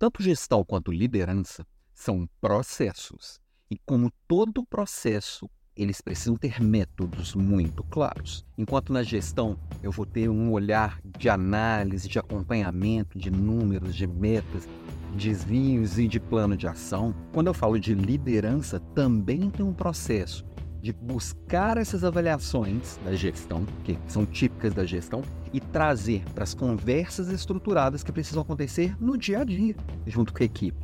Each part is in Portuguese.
tanto gestão quanto liderança são processos. E como todo processo, eles precisam ter métodos muito claros. Enquanto na gestão eu vou ter um olhar de análise, de acompanhamento, de números, de metas, desvios e de plano de ação. Quando eu falo de liderança, também tem um processo de buscar essas avaliações da gestão, que são típicas da gestão, e trazer para as conversas estruturadas que precisam acontecer no dia a dia, junto com a equipe.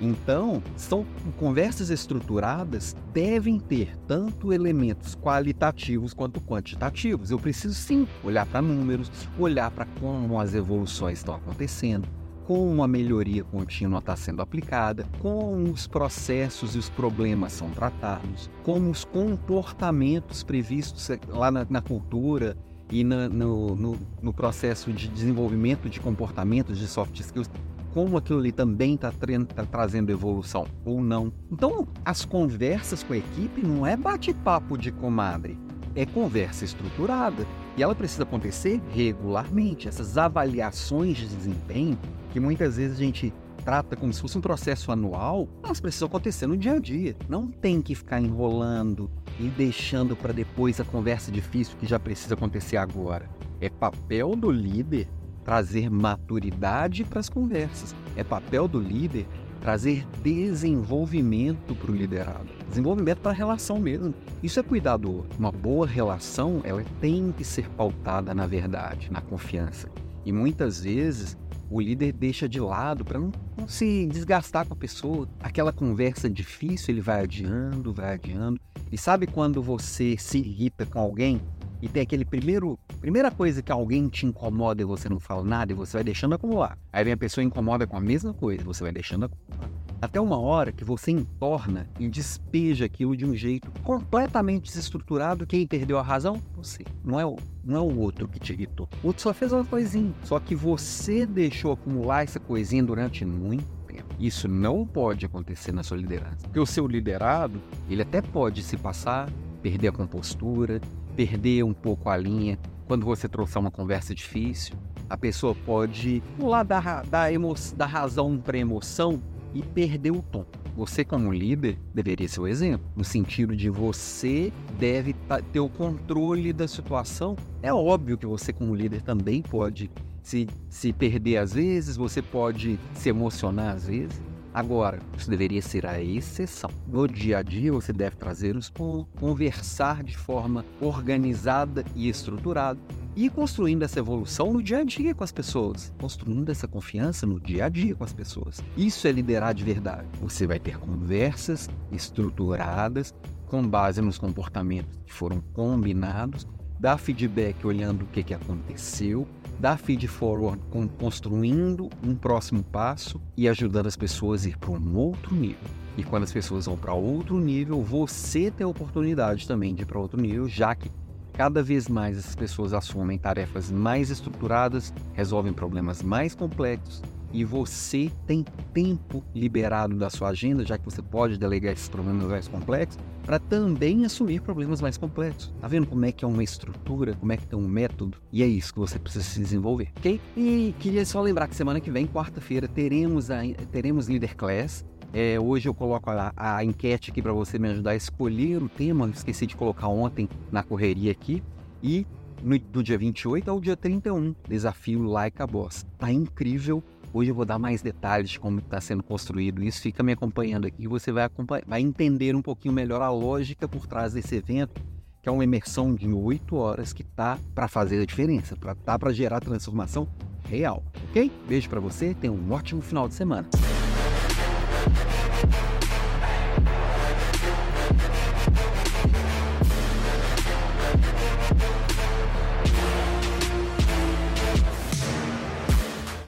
Então, são conversas estruturadas devem ter tanto elementos qualitativos quanto quantitativos. Eu preciso sim olhar para números, olhar para como as evoluções estão acontecendo, como a melhoria contínua está sendo aplicada, como os processos e os problemas são tratados, como os comportamentos previstos lá na, na cultura e na, no, no, no processo de desenvolvimento de comportamentos de soft skills como aquilo ali também está tá trazendo evolução ou não. Então, as conversas com a equipe não é bate-papo de comadre, é conversa estruturada. E ela precisa acontecer regularmente. Essas avaliações de desempenho, que muitas vezes a gente trata como se fosse um processo anual, elas precisam acontecer no dia a dia. Não tem que ficar enrolando e deixando para depois a conversa difícil que já precisa acontecer agora. É papel do líder trazer maturidade para as conversas. É papel do líder trazer desenvolvimento para o liderado, desenvolvimento para a relação mesmo. Isso é cuidador. Uma boa relação, ela tem que ser pautada na verdade, na confiança. E muitas vezes o líder deixa de lado para não, não, se desgastar com a pessoa. Aquela conversa difícil ele vai adiando, vai adiando. E sabe quando você se irrita com alguém e tem aquele primeiro. Primeira coisa que alguém te incomoda e você não fala nada e você vai deixando acumular. Aí vem a pessoa incomoda com a mesma coisa, você vai deixando acumular. Até uma hora que você entorna e despeja aquilo de um jeito completamente desestruturado. Quem perdeu a razão? Você. Não é o, não é o outro que te irritou. O outro só fez uma coisinha. Só que você deixou acumular essa coisinha durante muito tempo. Isso não pode acontecer na sua liderança. Porque o seu liderado, ele até pode se passar, perder a compostura, perder um pouco a linha quando você trouxer uma conversa difícil. A pessoa pode pular da, da, emo, da razão para emoção e perder o tom. Você, como líder, deveria ser o exemplo, no sentido de você deve ter o controle da situação. É óbvio que você, como líder, também pode se, se perder às vezes, você pode se emocionar às vezes, Agora, isso deveria ser a exceção. No dia a dia, você deve trazer-os por conversar de forma organizada e estruturada e construindo essa evolução no dia a dia com as pessoas, construindo essa confiança no dia a dia com as pessoas. Isso é liderar de verdade. Você vai ter conversas estruturadas com base nos comportamentos que foram combinados, dar feedback olhando o que, que aconteceu dar feed forward construindo um próximo passo e ajudando as pessoas a ir para um outro nível. E quando as pessoas vão para outro nível, você tem a oportunidade também de ir para outro nível, já que cada vez mais essas pessoas assumem tarefas mais estruturadas, resolvem problemas mais complexos e você tem tempo liberado da sua agenda, já que você pode delegar esses problemas mais complexos, para também assumir problemas mais complexos. Tá vendo como é que é uma estrutura, como é que tem um método? E é isso que você precisa se desenvolver, ok? E queria só lembrar que semana que vem, quarta-feira, teremos, a, teremos Leader Class. É, hoje eu coloco a, a enquete aqui para você me ajudar a escolher o tema. Esqueci de colocar ontem na correria aqui. E no, do dia 28 ao dia 31, desafio Like a Boss. Tá incrível Hoje eu vou dar mais detalhes de como está sendo construído isso. Fica me acompanhando aqui e você vai, vai entender um pouquinho melhor a lógica por trás desse evento, que é uma imersão de oito horas que tá para fazer a diferença, para tá para gerar transformação real, ok? Beijo para você, tenha um ótimo final de semana.